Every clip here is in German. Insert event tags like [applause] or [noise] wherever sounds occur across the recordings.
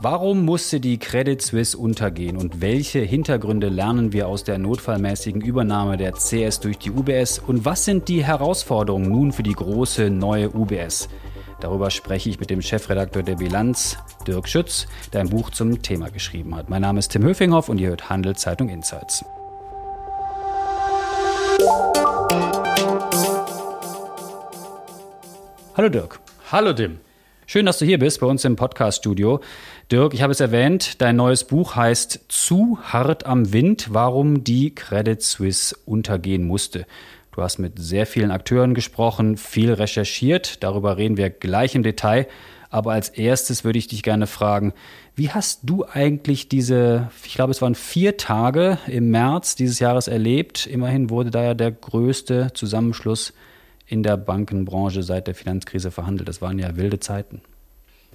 Warum musste die Credit Suisse untergehen und welche Hintergründe lernen wir aus der notfallmäßigen Übernahme der CS durch die UBS und was sind die Herausforderungen nun für die große neue UBS? Darüber spreche ich mit dem Chefredakteur der Bilanz, Dirk Schütz, der ein Buch zum Thema geschrieben hat. Mein Name ist Tim Höfinghoff und ihr hört Handelszeitung Insights. Hallo Dirk. Hallo Tim. Schön, dass du hier bist bei uns im Podcast-Studio. Dirk, ich habe es erwähnt, dein neues Buch heißt Zu hart am Wind, warum die Credit Suisse untergehen musste. Du hast mit sehr vielen Akteuren gesprochen, viel recherchiert, darüber reden wir gleich im Detail. Aber als erstes würde ich dich gerne fragen, wie hast du eigentlich diese, ich glaube es waren vier Tage im März dieses Jahres erlebt? Immerhin wurde da ja der größte Zusammenschluss in der Bankenbranche seit der Finanzkrise verhandelt. Das waren ja wilde Zeiten.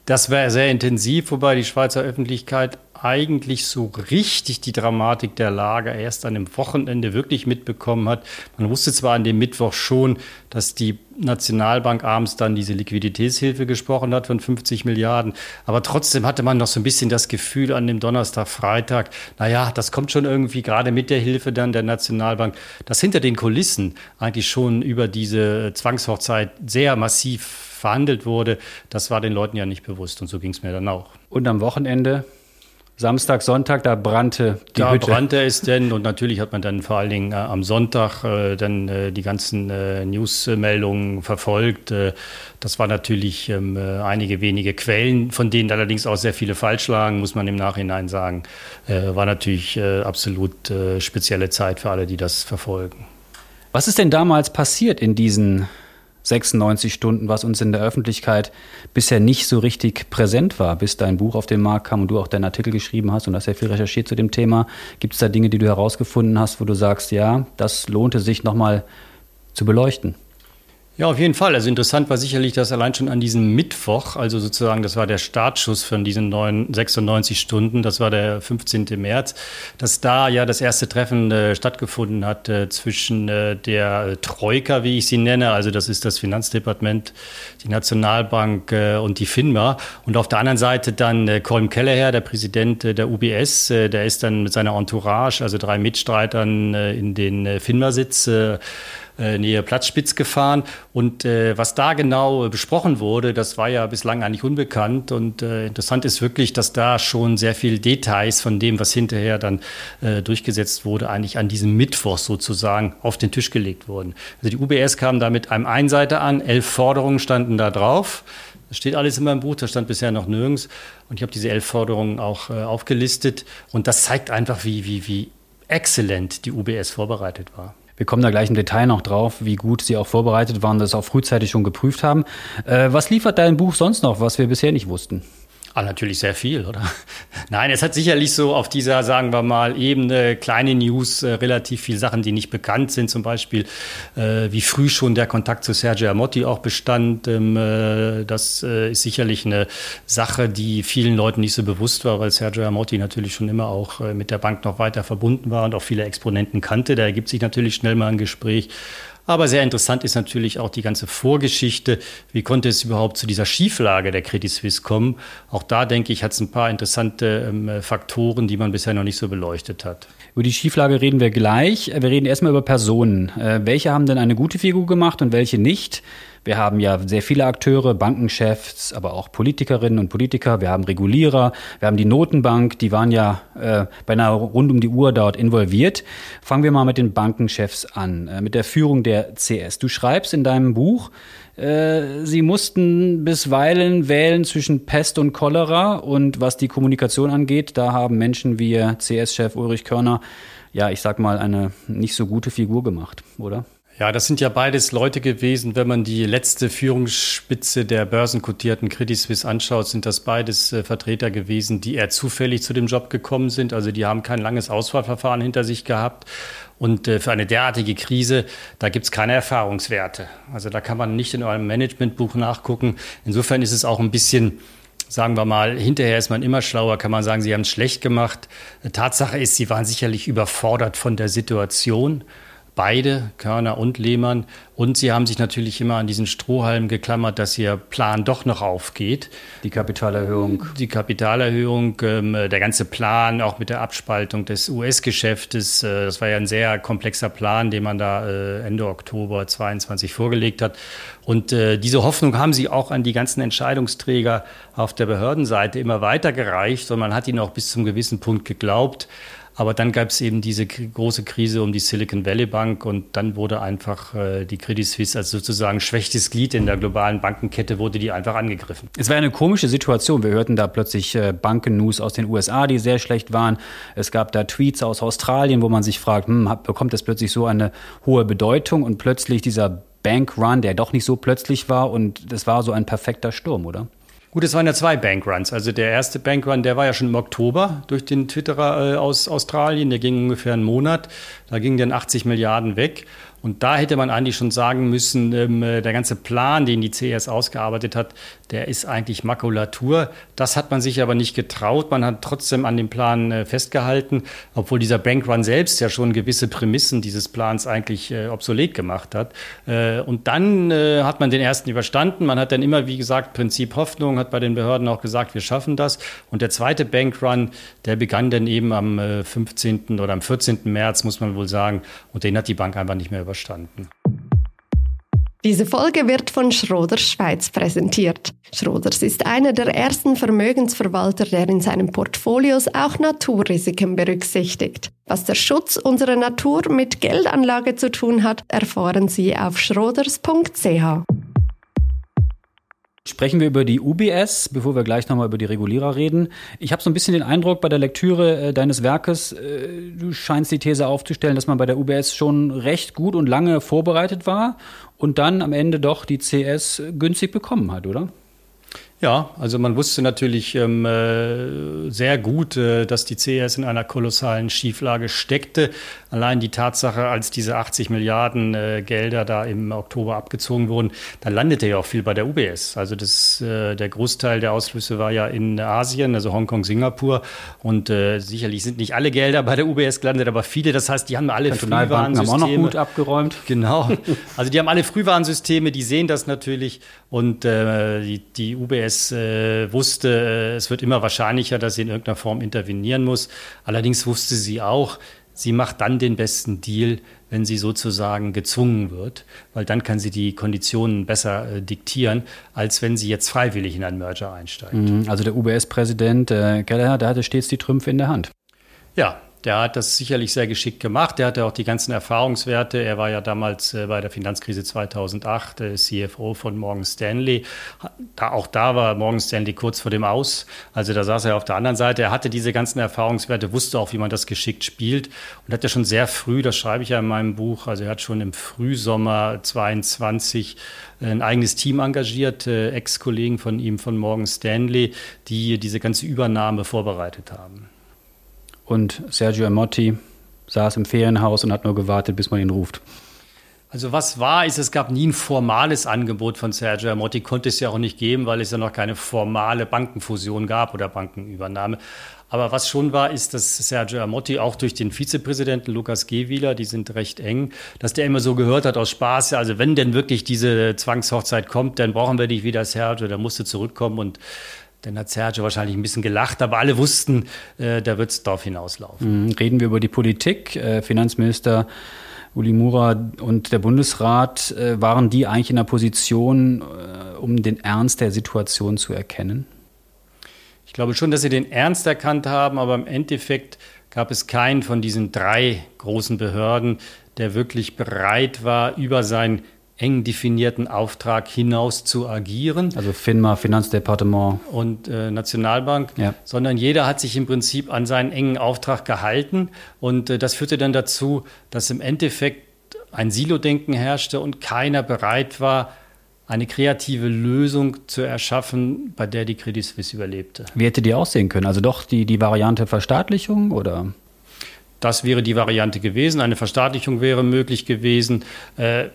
Das war sehr intensiv, wobei die Schweizer Öffentlichkeit eigentlich so richtig die Dramatik der Lage erst an dem Wochenende wirklich mitbekommen hat. Man wusste zwar an dem Mittwoch schon, dass die Nationalbank abends dann diese Liquiditätshilfe gesprochen hat von 50 Milliarden, aber trotzdem hatte man noch so ein bisschen das Gefühl an dem Donnerstag, Freitag, naja, das kommt schon irgendwie gerade mit der Hilfe dann der Nationalbank, dass hinter den Kulissen eigentlich schon über diese Zwangshochzeit sehr massiv verhandelt wurde, das war den Leuten ja nicht bewusst und so ging es mir dann auch. Und am Wochenende Samstag, Sonntag, da brannte die da Hütte. Da brannte es denn und natürlich hat man dann vor allen Dingen äh, am Sonntag äh, dann äh, die ganzen äh, Newsmeldungen verfolgt. Äh, das war natürlich ähm, äh, einige wenige Quellen, von denen allerdings auch sehr viele falsch lagen, muss man im Nachhinein sagen. war natürlich absolut spezielle Zeit für alle, die das verfolgen. Was ist denn damals passiert in diesen 96 Stunden, was uns in der Öffentlichkeit bisher nicht so richtig präsent war, bis dein Buch auf den Markt kam und du auch deinen Artikel geschrieben hast und hast ja viel recherchiert zu dem Thema. Gibt es da Dinge, die du herausgefunden hast, wo du sagst, ja, das lohnte sich nochmal zu beleuchten? Ja, auf jeden Fall. Also interessant war sicherlich, dass allein schon an diesem Mittwoch, also sozusagen, das war der Startschuss von diesen neuen 96 Stunden, das war der 15. März, dass da ja das erste Treffen äh, stattgefunden hat äh, zwischen äh, der Troika, wie ich sie nenne, also das ist das Finanzdepartement, die Nationalbank äh, und die FINMA. Und auf der anderen Seite dann äh, Colm Kelleher, der Präsident äh, der UBS, der ist dann mit seiner Entourage, also drei Mitstreitern in den FINMA-Sitz äh, Nähe Platzspitz gefahren. Und äh, was da genau besprochen wurde, das war ja bislang eigentlich unbekannt. Und äh, interessant ist wirklich, dass da schon sehr viel Details von dem, was hinterher dann äh, durchgesetzt wurde, eigentlich an diesem Mittwoch sozusagen auf den Tisch gelegt wurden. Also die UBS kam da mit einem Einseiter an, elf Forderungen standen da drauf. Das steht alles in meinem Buch, das stand bisher noch nirgends. Und ich habe diese elf Forderungen auch äh, aufgelistet. Und das zeigt einfach, wie, wie, wie exzellent die UBS vorbereitet war. Wir kommen da gleich im Detail noch drauf, wie gut Sie auch vorbereitet waren, das auch frühzeitig schon geprüft haben. Äh, was liefert dein Buch sonst noch, was wir bisher nicht wussten? Ah, natürlich sehr viel, oder? [laughs] Nein, es hat sicherlich so auf dieser, sagen wir mal, Ebene kleine News äh, relativ viele Sachen, die nicht bekannt sind. Zum Beispiel, äh, wie früh schon der Kontakt zu Sergio Amotti auch bestand. Ähm, äh, das äh, ist sicherlich eine Sache, die vielen Leuten nicht so bewusst war, weil Sergio Amotti natürlich schon immer auch äh, mit der Bank noch weiter verbunden war und auch viele Exponenten kannte. Da ergibt sich natürlich schnell mal ein Gespräch. Aber sehr interessant ist natürlich auch die ganze Vorgeschichte. Wie konnte es überhaupt zu dieser Schieflage der Credit Suisse kommen? Auch da, denke ich, hat es ein paar interessante ähm, Faktoren, die man bisher noch nicht so beleuchtet hat. Über die Schieflage reden wir gleich. Wir reden erstmal über Personen. Äh, welche haben denn eine gute Figur gemacht und welche nicht? Wir haben ja sehr viele Akteure, Bankenchefs, aber auch Politikerinnen und Politiker. Wir haben Regulierer, wir haben die Notenbank, die waren ja äh, beinahe rund um die Uhr dort involviert. Fangen wir mal mit den Bankenchefs an, äh, mit der Führung der CS. Du schreibst in deinem Buch, äh, Sie mussten bisweilen wählen zwischen Pest und Cholera und was die Kommunikation angeht, da haben Menschen wie CS-Chef Ulrich Körner, ja, ich sag mal, eine nicht so gute Figur gemacht, oder? Ja, das sind ja beides Leute gewesen. Wenn man die letzte Führungsspitze der börsenkotierten Credit Suisse anschaut, sind das beides äh, Vertreter gewesen, die eher zufällig zu dem Job gekommen sind. Also die haben kein langes Auswahlverfahren hinter sich gehabt. Und äh, für eine derartige Krise, da gibt's keine Erfahrungswerte. Also da kann man nicht in eurem Managementbuch nachgucken. Insofern ist es auch ein bisschen sagen wir mal, hinterher ist man immer schlauer, kann man sagen, sie haben es schlecht gemacht. Tatsache ist, sie waren sicherlich überfordert von der Situation Beide, Körner und Lehmann. Und sie haben sich natürlich immer an diesen Strohhalm geklammert, dass ihr Plan doch noch aufgeht. Die Kapitalerhöhung. Die Kapitalerhöhung, ähm, der ganze Plan, auch mit der Abspaltung des US-Geschäftes. Äh, das war ja ein sehr komplexer Plan, den man da äh, Ende Oktober 22 vorgelegt hat. Und äh, diese Hoffnung haben sie auch an die ganzen Entscheidungsträger auf der Behördenseite immer weitergereicht. Und man hat ihnen auch bis zum gewissen Punkt geglaubt. Aber dann gab es eben diese große Krise um die Silicon Valley Bank und dann wurde einfach äh, die Credit Suisse als sozusagen schwächstes Glied in der globalen Bankenkette, wurde die einfach angegriffen. Es war eine komische Situation. Wir hörten da plötzlich äh, Banken-News aus den USA, die sehr schlecht waren. Es gab da Tweets aus Australien, wo man sich fragt, hm, bekommt das plötzlich so eine hohe Bedeutung und plötzlich dieser Bankrun, der doch nicht so plötzlich war und das war so ein perfekter Sturm, oder? Gut, es waren ja zwei Bankruns. Also der erste Bankrun, der war ja schon im Oktober durch den Twitterer äh, aus Australien. Der ging ungefähr einen Monat. Da gingen dann 80 Milliarden weg. Und da hätte man eigentlich schon sagen müssen, ähm, äh, der ganze Plan, den die CS ausgearbeitet hat, der ist eigentlich Makulatur. Das hat man sich aber nicht getraut. Man hat trotzdem an dem Plan äh, festgehalten, obwohl dieser Bankrun selbst ja schon gewisse Prämissen dieses Plans eigentlich äh, obsolet gemacht hat. Äh, und dann hat man den ersten überstanden. Man hat dann immer, wie gesagt, Prinzip Hoffnung, hat bei den Behörden auch gesagt, wir schaffen das. Und der zweite Bankrun, der begann dann eben am 15. Äh, oder am 14. März, muss man wohl sagen. Und den hat die Bank einfach nicht mehr überstanden. Diese Folge wird von Schroders Schweiz präsentiert. Schroders ist einer der ersten Vermögensverwalter, der in seinen Portfolios auch Naturrisiken berücksichtigt. Was der Schutz unserer Natur mit Geldanlage zu tun hat, erfahren Sie auf schroders.ch. Sprechen wir über die UBS, bevor wir gleich nochmal über die Regulierer reden. Ich habe so ein bisschen den Eindruck bei der Lektüre äh, deines Werkes, äh, du scheinst die These aufzustellen, dass man bei der UBS schon recht gut und lange vorbereitet war und dann am Ende doch die CS günstig bekommen hat, oder? Ja, also man wusste natürlich ähm, äh, sehr gut, äh, dass die CS in einer kolossalen Schieflage steckte. Allein die Tatsache, als diese 80 Milliarden äh, Gelder da im Oktober abgezogen wurden, da landete ja auch viel bei der UBS. Also das, äh, der Großteil der Ausflüsse war ja in Asien, also Hongkong, Singapur. Und äh, sicherlich sind nicht alle Gelder bei der UBS gelandet, aber viele. Das heißt, die haben alle Frühwarnsysteme. haben auch noch gut abgeräumt. [laughs] Genau. Also die haben alle Frühwarnsysteme, die sehen das natürlich. Und die, die UBS es äh, wusste, äh, es wird immer wahrscheinlicher, dass sie in irgendeiner Form intervenieren muss. Allerdings wusste sie auch, sie macht dann den besten Deal, wenn sie sozusagen gezwungen wird, weil dann kann sie die Konditionen besser äh, diktieren, als wenn sie jetzt freiwillig in einen Merger einsteigt. Mhm. Also der UBS-Präsident äh, Keller, der hatte stets die Trümpfe in der Hand. Ja, der hat das sicherlich sehr geschickt gemacht. Der hatte auch die ganzen Erfahrungswerte. Er war ja damals äh, bei der Finanzkrise 2008 äh, CFO von Morgan Stanley. Auch da war Morgan Stanley kurz vor dem Aus. Also da saß er auf der anderen Seite. Er hatte diese ganzen Erfahrungswerte, wusste auch, wie man das geschickt spielt und hat ja schon sehr früh, das schreibe ich ja in meinem Buch, also er hat schon im Frühsommer 22 ein eigenes Team engagiert, äh, Ex-Kollegen von ihm von Morgan Stanley, die diese ganze Übernahme vorbereitet haben. Und Sergio Amotti saß im Ferienhaus und hat nur gewartet, bis man ihn ruft. Also was war, ist, es gab nie ein formales Angebot von Sergio Amotti, konnte es ja auch nicht geben, weil es ja noch keine formale Bankenfusion gab oder Bankenübernahme. Aber was schon war, ist, dass Sergio Amotti auch durch den Vizepräsidenten Lukas Gewieler, die sind recht eng, dass der immer so gehört hat aus Spaß, also wenn denn wirklich diese Zwangshochzeit kommt, dann brauchen wir dich wieder, Sergio, da musst du zurückkommen und dann hat Sergio wahrscheinlich ein bisschen gelacht, aber alle wussten, äh, da wird es darauf hinauslaufen. Mhm. Reden wir über die Politik. Äh, Finanzminister Uli Mura und der Bundesrat, äh, waren die eigentlich in der Position, äh, um den Ernst der Situation zu erkennen? Ich glaube schon, dass sie den Ernst erkannt haben, aber im Endeffekt gab es keinen von diesen drei großen Behörden, der wirklich bereit war, über sein eng definierten Auftrag hinaus zu agieren. Also FINMA, Finanzdepartement. Und äh, Nationalbank, ja. sondern jeder hat sich im Prinzip an seinen engen Auftrag gehalten. Und äh, das führte dann dazu, dass im Endeffekt ein Silo-Denken herrschte und keiner bereit war, eine kreative Lösung zu erschaffen, bei der die Credit Suisse überlebte. Wie hätte die aussehen können? Also doch die, die Variante Verstaatlichung oder? Das wäre die Variante gewesen. Eine Verstaatlichung wäre möglich gewesen. Äh,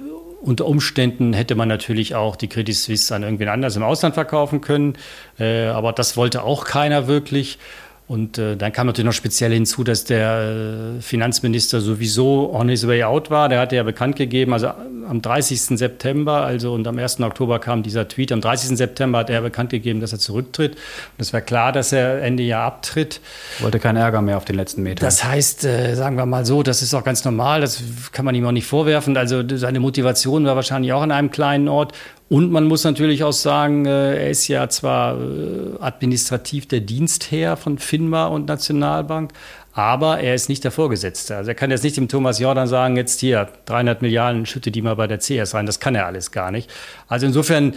unter Umständen hätte man natürlich auch die Credit Suisse an irgendwen anders im Ausland verkaufen können, äh, aber das wollte auch keiner wirklich. Und äh, dann kam natürlich noch speziell hinzu, dass der äh, Finanzminister sowieso on his way out war. Der hatte ja bekannt gegeben, also am 30. September, also und am 1. Oktober kam dieser Tweet. Am 30. September hat er bekannt gegeben, dass er zurücktritt. Und es war klar, dass er Ende Jahr abtritt. Wollte keinen Ärger mehr auf den letzten Metern. Das heißt, äh, sagen wir mal so, das ist auch ganz normal. Das kann man ihm auch nicht vorwerfen. Also seine Motivation war wahrscheinlich auch an einem kleinen Ort. Und man muss natürlich auch sagen, äh, er ist ja zwar äh, administrativ der Dienstherr von FINMA und Nationalbank, aber er ist nicht der Vorgesetzte. Also er kann jetzt nicht dem Thomas Jordan sagen, jetzt hier 300 Milliarden, schütte die mal bei der CS rein. Das kann er alles gar nicht. Also insofern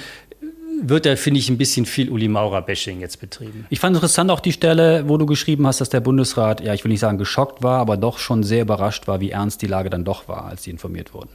wird da, finde ich, ein bisschen viel Uli Maurer-Bashing jetzt betrieben. Ich fand interessant auch die Stelle, wo du geschrieben hast, dass der Bundesrat, ja, ich will nicht sagen geschockt war, aber doch schon sehr überrascht war, wie ernst die Lage dann doch war, als sie informiert wurden.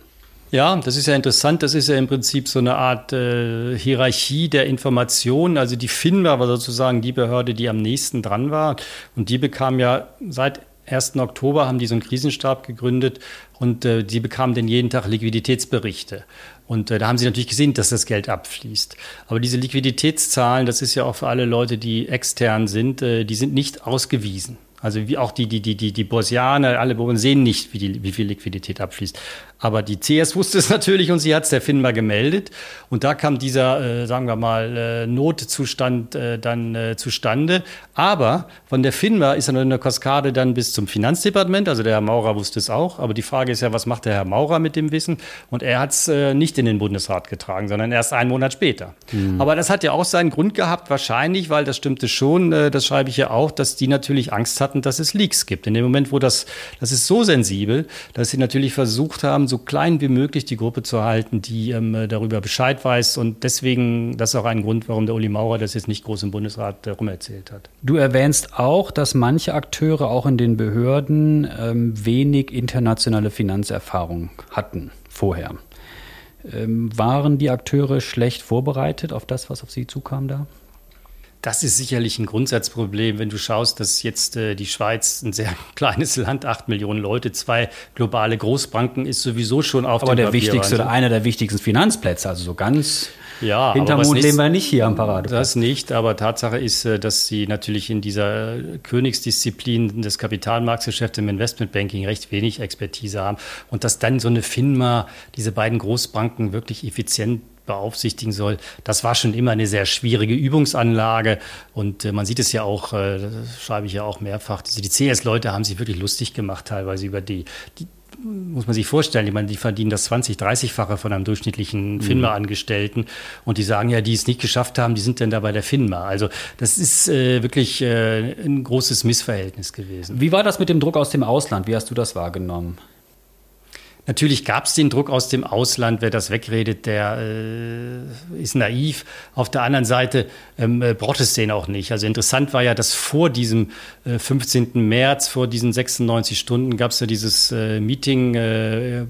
Ja, das ist ja interessant. Das ist ja im Prinzip so eine Art äh, Hierarchie der Informationen. Also die FINMA war sozusagen die Behörde, die am nächsten dran war. Und die bekam ja seit 1. Oktober haben die so einen Krisenstab gegründet und äh, die bekamen dann jeden Tag Liquiditätsberichte. Und äh, da haben sie natürlich gesehen, dass das Geld abfließt. Aber diese Liquiditätszahlen, das ist ja auch für alle Leute, die extern sind, äh, die sind nicht ausgewiesen. Also wie auch die, die, die, die, die Börsianer, alle Börsen sehen nicht, wie, die, wie viel Liquidität abfließt. Aber die CS wusste es [laughs] natürlich und sie hat es der FINMA gemeldet. Und da kam dieser, äh, sagen wir mal, äh, Notzustand äh, dann äh, zustande. Aber von der FINMA ist dann eine Kaskade dann bis zum Finanzdepartement. Also der Herr Maurer wusste es auch. Aber die Frage ist ja, was macht der Herr Maurer mit dem Wissen? Und er hat es äh, nicht in den Bundesrat getragen, sondern erst einen Monat später. Mhm. Aber das hat ja auch seinen Grund gehabt, wahrscheinlich, weil das stimmte schon, äh, das schreibe ich ja auch, dass die natürlich Angst hatten, dass es Leaks gibt. In dem Moment, wo das, das ist so sensibel, dass sie natürlich versucht haben, so klein wie möglich die Gruppe zu halten, die ähm, darüber Bescheid weiß. Und deswegen, das ist auch ein Grund, warum der Uli Maurer das jetzt nicht groß im Bundesrat darum erzählt hat. Du erwähnst auch, dass manche Akteure auch in den Behörden ähm, wenig internationale Finanzerfahrung hatten vorher. Ähm, waren die Akteure schlecht vorbereitet auf das, was auf sie zukam da? Das ist sicherlich ein Grundsatzproblem, wenn du schaust, dass jetzt äh, die Schweiz ein sehr [laughs] kleines Land, acht Millionen Leute, zwei globale Großbanken ist sowieso schon auf Aber der wichtigste oder einer der wichtigsten Finanzplätze, also so ganz ja, hinterm Mond leben wir nicht hier am Parade. Das nicht, aber Tatsache ist, äh, dass sie natürlich in dieser Königsdisziplin des Kapitalmarktgeschäfts im Investmentbanking recht wenig Expertise haben und dass dann so eine FINMA diese beiden Großbanken wirklich effizient beaufsichtigen soll. Das war schon immer eine sehr schwierige Übungsanlage und äh, man sieht es ja auch, äh, das schreibe ich ja auch mehrfach, die, die CS-Leute haben sich wirklich lustig gemacht teilweise über die, die muss man sich vorstellen, ich meine, die verdienen das 20-, 30-fache von einem durchschnittlichen mhm. FINMA-Angestellten und die sagen ja, die es nicht geschafft haben, die sind denn da bei der FINMA. Also das ist äh, wirklich äh, ein großes Missverhältnis gewesen. Wie war das mit dem Druck aus dem Ausland? Wie hast du das wahrgenommen? Natürlich gab es den Druck aus dem Ausland. Wer das wegredet, der äh, ist naiv. Auf der anderen Seite ähm, äh, braucht es den auch nicht. Also interessant war ja, dass vor diesem äh, 15. März, vor diesen 96 Stunden, gab es ja dieses äh, Meeting äh,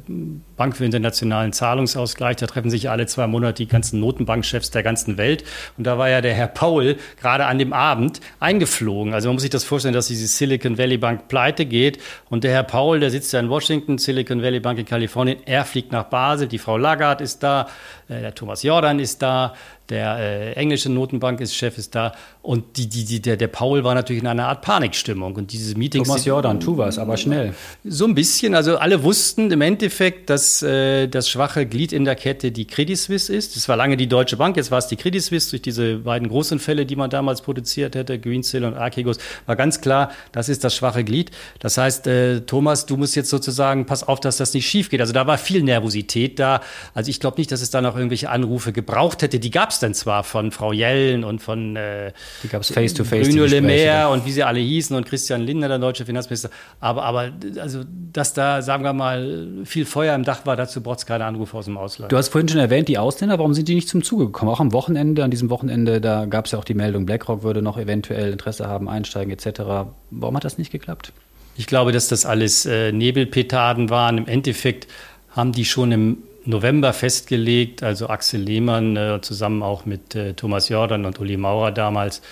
Bank für internationalen Zahlungsausgleich. Da treffen sich alle zwei Monate die ganzen Notenbankchefs der ganzen Welt. Und da war ja der Herr Paul gerade an dem Abend eingeflogen. Also man muss sich das vorstellen, dass diese Silicon Valley Bank pleite geht. Und der Herr Paul, der sitzt ja in Washington, Silicon Valley Bank Kalifornien. Er fliegt nach Basel, die Frau Lagarde ist da, äh, der Thomas Jordan ist da, der äh, englische Notenbank ist da und die, die, die, der, der Paul war natürlich in einer Art Panikstimmung und diese Meetings. Thomas Jordan, tu was, aber schnell. So ein bisschen, also alle wussten im Endeffekt, dass äh, das schwache Glied in der Kette die Credit Suisse ist. Das war lange die Deutsche Bank, jetzt war es die Credit Suisse durch diese beiden großen Fälle, die man damals produziert hätte, Greensill und Archegos, war ganz klar, das ist das schwache Glied. Das heißt, äh, Thomas, du musst jetzt sozusagen, pass auf, dass das nicht schief geht. Also da war viel Nervosität da. Also ich glaube nicht, dass es da noch irgendwelche Anrufe gebraucht hätte. Die gab es dann zwar von Frau Jellen und von äh, die gab's face to face Bruno Le Maire und wie sie alle hießen und Christian Lindner, der deutsche Finanzminister. Aber, aber also, dass da, sagen wir mal, viel Feuer im Dach war, dazu braucht es keine Anrufe aus dem Ausland. Du hast vorhin schon erwähnt, die Ausländer, warum sind die nicht zum Zuge gekommen? Auch am Wochenende, an diesem Wochenende, da gab es ja auch die Meldung, BlackRock würde noch eventuell Interesse haben, einsteigen etc. Warum hat das nicht geklappt? Ich glaube, dass das alles äh, Nebelpetarden waren. Im Endeffekt haben die schon im November festgelegt, also Axel Lehmann äh, zusammen auch mit äh, Thomas Jordan und Uli Maurer damals,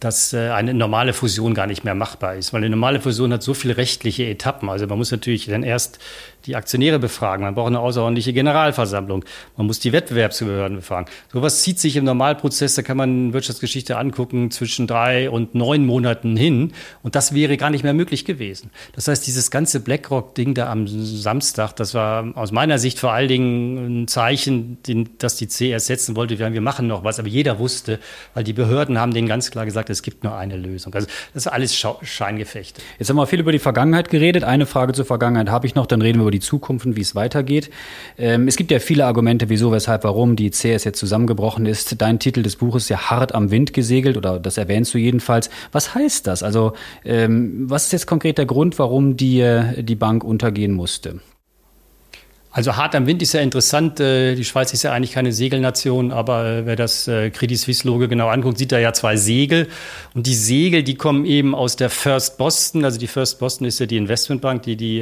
dass äh, eine normale Fusion gar nicht mehr machbar ist, weil eine normale Fusion hat so viele rechtliche Etappen. Also man muss natürlich dann erst die Aktionäre befragen, man braucht eine außerordentliche Generalversammlung, man muss die Wettbewerbsbehörden befragen. Sowas zieht sich im Normalprozess, da kann man Wirtschaftsgeschichte angucken, zwischen drei und neun Monaten hin. Und das wäre gar nicht mehr möglich gewesen. Das heißt, dieses ganze BlackRock-Ding da am Samstag, das war aus meiner Sicht vor allen Dingen ein Zeichen, das die CS setzen wollte. Wir machen noch was, aber jeder wusste, weil die Behörden haben denen ganz klar gesagt, es gibt nur eine Lösung. Also das ist alles Scheingefechte. Jetzt haben wir viel über die Vergangenheit geredet. Eine Frage zur Vergangenheit habe ich noch, dann reden wir über die Zukunft und wie es weitergeht. Ähm, es gibt ja viele Argumente, wieso, weshalb, warum die CS jetzt zusammengebrochen ist. Dein Titel des Buches ist ja hart am Wind gesegelt oder das erwähnst du jedenfalls. Was heißt das? Also ähm, was ist jetzt konkret der Grund, warum die, die Bank untergehen musste? Also hart am Wind ist ja interessant. Äh, die Schweiz ist ja eigentlich keine Segelnation, aber äh, wer das Credit Suisse Logo genau anguckt, sieht da ja zwei Segel. Und die Segel, die kommen eben aus der First Boston. Also die First Boston ist ja die Investmentbank, die die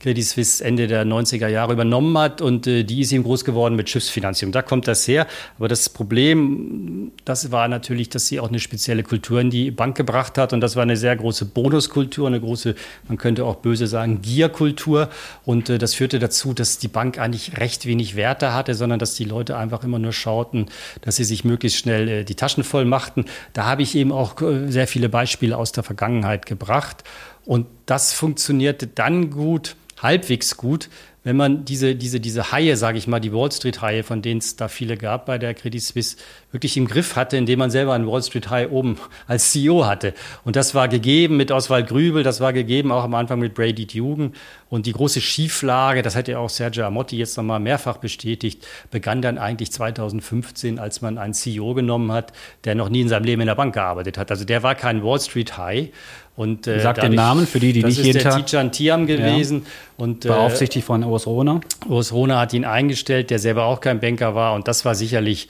Credit Suisse Ende der 90er Jahre übernommen hat und äh, die ist eben groß geworden mit Schiffsfinanzierung. Da kommt das her. Aber das Problem, das war natürlich, dass sie auch eine spezielle Kultur in die Bank gebracht hat und das war eine sehr große Bonuskultur, eine große, man könnte auch böse sagen, Gierkultur und äh, das führte dazu, dass die Bank eigentlich recht wenig Werte hatte, sondern dass die Leute einfach immer nur schauten, dass sie sich möglichst schnell äh, die Taschen voll machten. Da habe ich eben auch äh, sehr viele Beispiele aus der Vergangenheit gebracht und das funktionierte dann gut, halbwegs gut, wenn man diese, diese, diese Haie, sage ich mal, die Wall Street-Haie, von denen es da viele gab bei der Credit Suisse, wirklich im Griff hatte, indem man selber einen Wall Street High oben [laughs] als CEO hatte. Und das war gegeben mit Oswald Grübel, das war gegeben auch am Anfang mit Brady Dugan. Und die große Schieflage, das hat ja auch Sergio Amotti jetzt nochmal mehrfach bestätigt, begann dann eigentlich 2015, als man einen CEO genommen hat, der noch nie in seinem Leben in der Bank gearbeitet hat. Also der war kein Wall Street High. Und, äh, Sagt den Namen für die, die nicht jeden Tag... Das ist der Tijan Tiam gewesen. Ja. Und, äh, Beaufsichtigt von Urs Rohner. Urs Rohner hat ihn eingestellt, der selber auch kein Banker war. Und das war sicherlich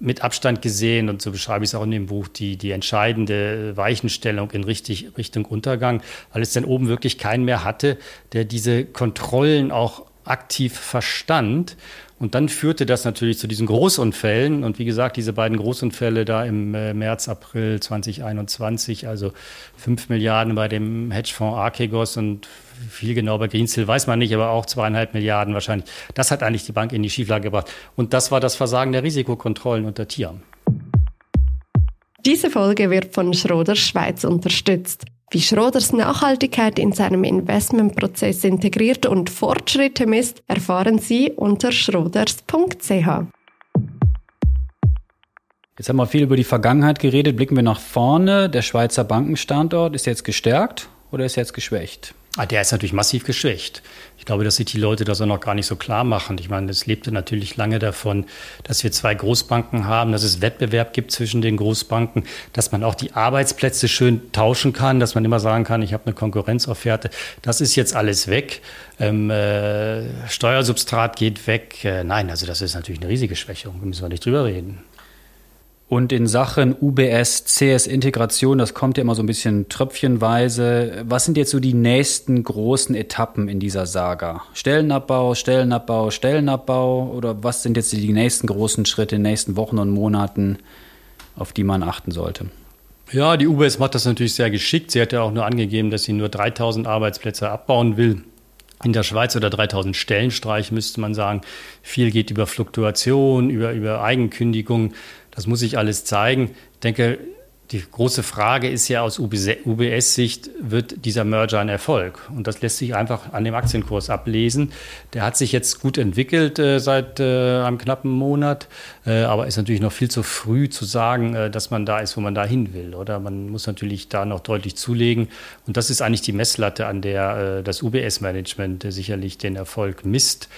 mit Abstand gesehen, und so beschreibe ich es auch in dem Buch, die, die entscheidende Weichenstellung in richtig, Richtung Untergang, weil es dann oben wirklich keinen mehr hatte, der diese Kontrollen auch aktiv verstand und dann führte das natürlich zu diesen Großunfällen. Und wie gesagt, diese beiden Großunfälle da im äh, März, April 2021, also fünf Milliarden bei dem Hedgefonds Archegos und viel genau bei Greensill weiß man nicht, aber auch zweieinhalb Milliarden wahrscheinlich. Das hat eigentlich die Bank in die Schieflage gebracht. Und das war das Versagen der Risikokontrollen unter Tiam. Diese Folge wird von Schroders Schweiz unterstützt. Wie Schroders Nachhaltigkeit in seinem Investmentprozess integriert und Fortschritte misst, erfahren Sie unter schroders.ch. Jetzt haben wir viel über die Vergangenheit geredet. Blicken wir nach vorne. Der Schweizer Bankenstandort ist jetzt gestärkt oder ist jetzt geschwächt? Ah, der ist natürlich massiv geschwächt. Ich glaube, dass sich die Leute das auch noch gar nicht so klar machen. Ich meine, es lebte natürlich lange davon, dass wir zwei Großbanken haben, dass es Wettbewerb gibt zwischen den Großbanken, dass man auch die Arbeitsplätze schön tauschen kann, dass man immer sagen kann, ich habe eine Konkurrenzofferte. Das ist jetzt alles weg. Ähm, äh, Steuersubstrat geht weg. Äh, nein, also das ist natürlich eine riesige Schwächung. Da müssen wir nicht drüber reden. Und in Sachen UBS, CS-Integration, das kommt ja immer so ein bisschen tröpfchenweise. Was sind jetzt so die nächsten großen Etappen in dieser Saga? Stellenabbau, Stellenabbau, Stellenabbau? Oder was sind jetzt die nächsten großen Schritte in den nächsten Wochen und Monaten, auf die man achten sollte? Ja, die UBS macht das natürlich sehr geschickt. Sie hat ja auch nur angegeben, dass sie nur 3000 Arbeitsplätze abbauen will in der Schweiz oder 3000 Stellenstreich, müsste man sagen. Viel geht über Fluktuation, über, über Eigenkündigung. Das muss sich alles zeigen. Ich denke, die große Frage ist ja aus UBS-Sicht, wird dieser Merger ein Erfolg? Und das lässt sich einfach an dem Aktienkurs ablesen. Der hat sich jetzt gut entwickelt äh, seit äh, einem knappen Monat, äh, aber ist natürlich noch viel zu früh zu sagen, äh, dass man da ist, wo man da hin will. Oder man muss natürlich da noch deutlich zulegen. Und das ist eigentlich die Messlatte, an der äh, das UBS-Management äh, sicherlich den Erfolg misst.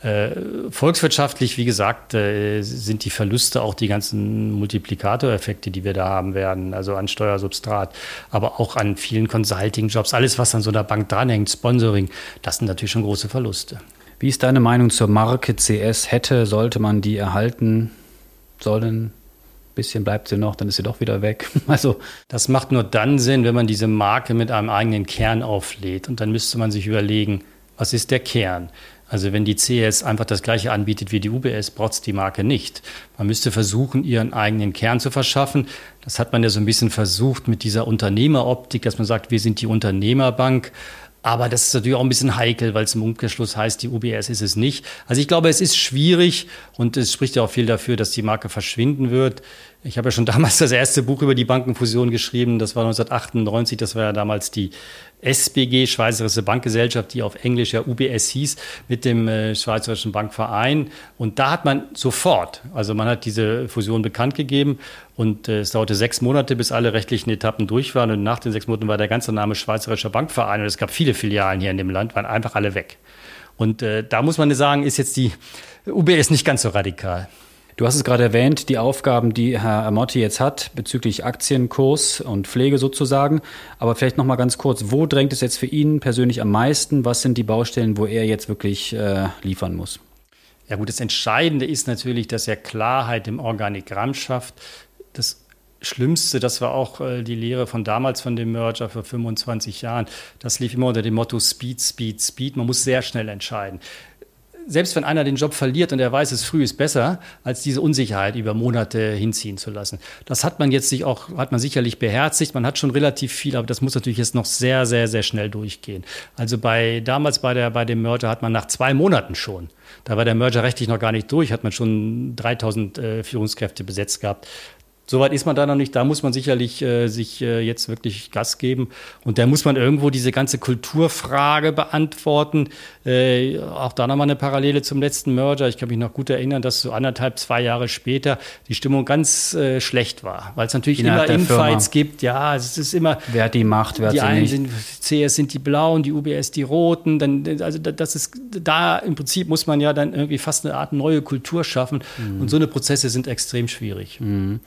Äh, volkswirtschaftlich, wie gesagt, äh, sind die Verluste auch die ganzen Multiplikatoreffekte, die wir da haben werden, also an Steuersubstrat, aber auch an vielen Consulting-Jobs, alles, was an so einer Bank dranhängt, Sponsoring, das sind natürlich schon große Verluste. Wie ist deine Meinung zur Marke CS? Hätte, sollte man die erhalten sollen? bisschen bleibt sie noch, dann ist sie doch wieder weg. [laughs] Also das macht nur dann Sinn, wenn man diese Marke mit einem eigenen Kern auflädt. Und dann müsste man sich überlegen, was ist der Kern? Also wenn die CS einfach das gleiche anbietet wie die UBS, es die Marke nicht. Man müsste versuchen, ihren eigenen Kern zu verschaffen. Das hat man ja so ein bisschen versucht mit dieser Unternehmeroptik, dass man sagt, wir sind die Unternehmerbank. Aber das ist natürlich auch ein bisschen heikel, weil es im Umkehrschluss heißt, die UBS ist es nicht. Also ich glaube, es ist schwierig und es spricht ja auch viel dafür, dass die Marke verschwinden wird. Ich habe ja schon [laughs] damals das erste Buch über die Bankenfusion geschrieben. Das war 1998. Das war ja damals die SBG, Schweizerische Bankgesellschaft, die auf Englisch ja UBS hieß, mit dem äh, Schweizerischen Bankverein. Und da hat man sofort, also man hat diese Fusion bekannt gegeben und äh, es dauerte sechs Monate, bis alle rechtlichen Etappen durch waren. Und nach den sechs Monaten war der ganze Name Schweizerischer Bankverein und es gab viele Filialen hier in dem Land, waren einfach alle weg. Und äh, da muss man sagen, ist jetzt die UBS nicht ganz so radikal. Du hast es gerade erwähnt, die Aufgaben, die Herr Amotti jetzt hat bezüglich Aktienkurs und Pflege sozusagen. Aber vielleicht noch mal ganz kurz, wo drängt es jetzt für ihn persönlich am meisten? Was sind die Baustellen, wo er jetzt wirklich äh, liefern muss? Ja gut, das Entscheidende ist natürlich, dass er Klarheit im Organigramm schafft. Das Schlimmste, das war auch äh, die Lehre von damals von dem Merger vor 25 Jahren. Das lief immer unter dem Motto Speed, Speed, Speed. Man muss sehr schnell entscheiden selbst wenn einer den Job verliert und er weiß, es früh ist besser, als diese Unsicherheit über Monate hinziehen zu lassen. Das hat man jetzt sich auch, hat man sicherlich beherzigt. Man hat schon relativ viel, aber das muss natürlich jetzt noch sehr, sehr, sehr schnell durchgehen. Also bei, damals bei der, bei dem Merger hat man nach zwei Monaten schon, da war der Merger rechtlich noch gar nicht durch, hat man schon 3000 äh, Führungskräfte besetzt gehabt. Soweit ist man da noch nicht. Da muss man sicherlich äh, sich äh, jetzt wirklich Gas geben. Und da muss man irgendwo diese ganze Kulturfrage beantworten. Äh, auch da nochmal eine Parallele zum letzten Merger. Ich kann mich noch gut erinnern, dass so anderthalb, zwei Jahre später die Stimmung ganz äh, schlecht war. Weil es natürlich Innerhalb immer Infights gibt. Ja, es ist immer. Wer hat die Macht, wer die hat sie nicht? Sind, CS sind die Blauen, die UBS die Roten. Dann, also das ist, da im Prinzip muss man ja dann irgendwie fast eine Art neue Kultur schaffen. Mhm. Und so eine Prozesse sind extrem schwierig. Mhm.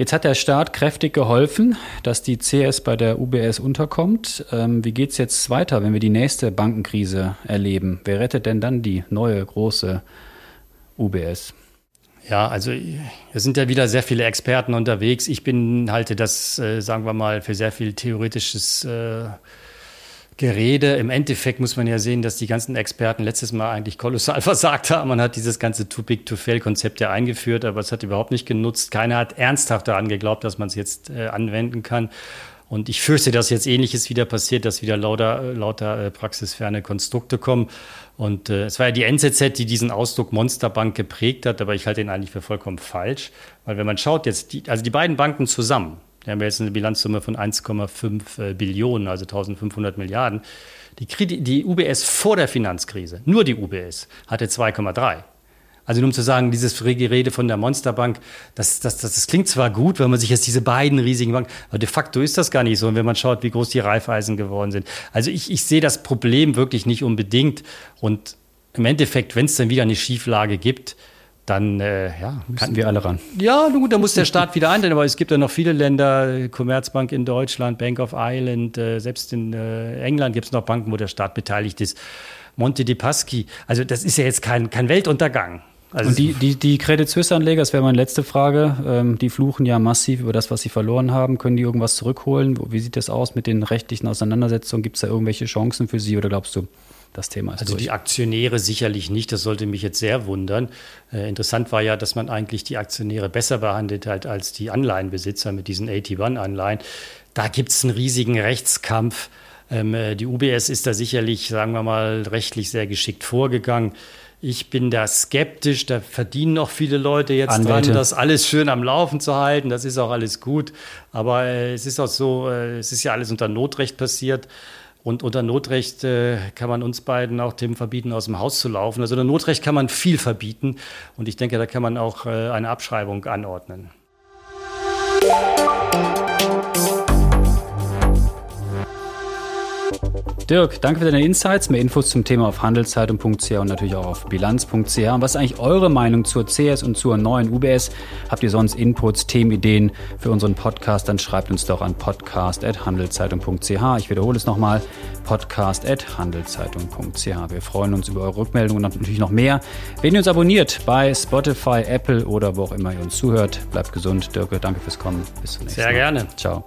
Jetzt hat der Staat kräftig geholfen, dass die CS bei der UBS unterkommt. Ähm, wie geht es jetzt weiter, wenn wir die nächste Bankenkrise erleben? Wer rettet denn dann die neue große UBS? Ja, also es sind ja wieder sehr viele Experten unterwegs. Ich bin halte das, äh, sagen wir mal, für sehr viel theoretisches äh, Gerede. Im Endeffekt muss man ja sehen, dass die ganzen Experten letztes Mal eigentlich kolossal [laughs] versagt haben. Man hat dieses ganze Too Big to Fail Konzept ja eingeführt, aber es hat überhaupt nicht genutzt. Keiner hat ernsthaft daran geglaubt, dass man es jetzt äh, anwenden kann. Und ich fürchte, dass jetzt Ähnliches wieder passiert, dass wieder lauter, äh, lauter äh, praxisferne Konstrukte kommen. Und äh, es war ja die NZZ, die diesen Ausdruck Monsterbank geprägt hat, aber ich halte ihn eigentlich für vollkommen falsch. Weil wenn man schaut jetzt, die, also die beiden Banken zusammen, die haben jetzt eine Bilanzsumme von 1,5 äh, Billionen, also 1500 Milliarden. Die, die UBS vor der Finanzkrise, nur die UBS, hatte 2,3. Also nur um zu sagen, dieses Rede von der Monsterbank, das, das, das, das klingt zwar gut, wenn man sich jetzt diese beiden riesigen Banken, aber de facto ist das gar nicht so. Und wenn man schaut, wie groß die Reifeisen geworden sind. Also ich, ich sehe das Problem wirklich nicht unbedingt. Und im Endeffekt, wenn es dann wieder eine Schieflage gibt, dann äh, ja, müssen wir alle ran. Ja, gut, da muss der Staat wieder eintreten, aber es gibt ja noch viele Länder, Commerzbank in Deutschland, Bank of Ireland, äh, selbst in äh, England gibt es noch Banken, wo der Staat beteiligt ist. Monte de Paschi, also das ist ja jetzt kein, kein Weltuntergang. Also Und die, die, die Credit Suisse-Anleger, das wäre meine letzte Frage, ähm, die fluchen ja massiv über das, was sie verloren haben. Können die irgendwas zurückholen? Wie sieht das aus mit den rechtlichen Auseinandersetzungen? Gibt es da irgendwelche Chancen für sie oder glaubst du, das Thema ist Also durch. die Aktionäre sicherlich nicht, das sollte mich jetzt sehr wundern. Äh, interessant war ja, dass man eigentlich die Aktionäre besser behandelt hat als die Anleihenbesitzer mit diesen AT1-Anleihen. Da gibt es einen riesigen Rechtskampf. Ähm, äh, die UBS ist da sicherlich, sagen wir mal, rechtlich sehr geschickt vorgegangen. Ich bin da skeptisch, da verdienen noch viele Leute jetzt Anwälte. dran, das alles schön am Laufen zu halten. Das ist auch alles gut. Aber äh, es ist auch so, äh, es ist ja alles unter Notrecht passiert. Und unter Notrecht äh, kann man uns beiden auch dem verbieten, aus dem Haus zu laufen. Also unter Notrecht kann man viel verbieten. Und ich denke, da kann man auch äh, eine Abschreibung anordnen. Dirk, danke für deine Insights. Mehr Infos zum Thema auf handelszeitung.ch und natürlich auch auf bilanz.ch. Und was ist eigentlich eure Meinung zur CS und zur neuen UBS? Habt ihr sonst Inputs, Themenideen für unseren Podcast? Dann schreibt uns doch an podcast.handelszeitung.ch. Ich wiederhole es nochmal, podcast.handelszeitung.ch. Wir freuen uns über eure Rückmeldungen und natürlich noch mehr. Wenn ihr uns abonniert bei Spotify, Apple oder wo auch immer ihr uns zuhört, bleibt gesund. Dirk, danke fürs Kommen. Bis zum nächsten Mal. Sehr gerne. Ciao.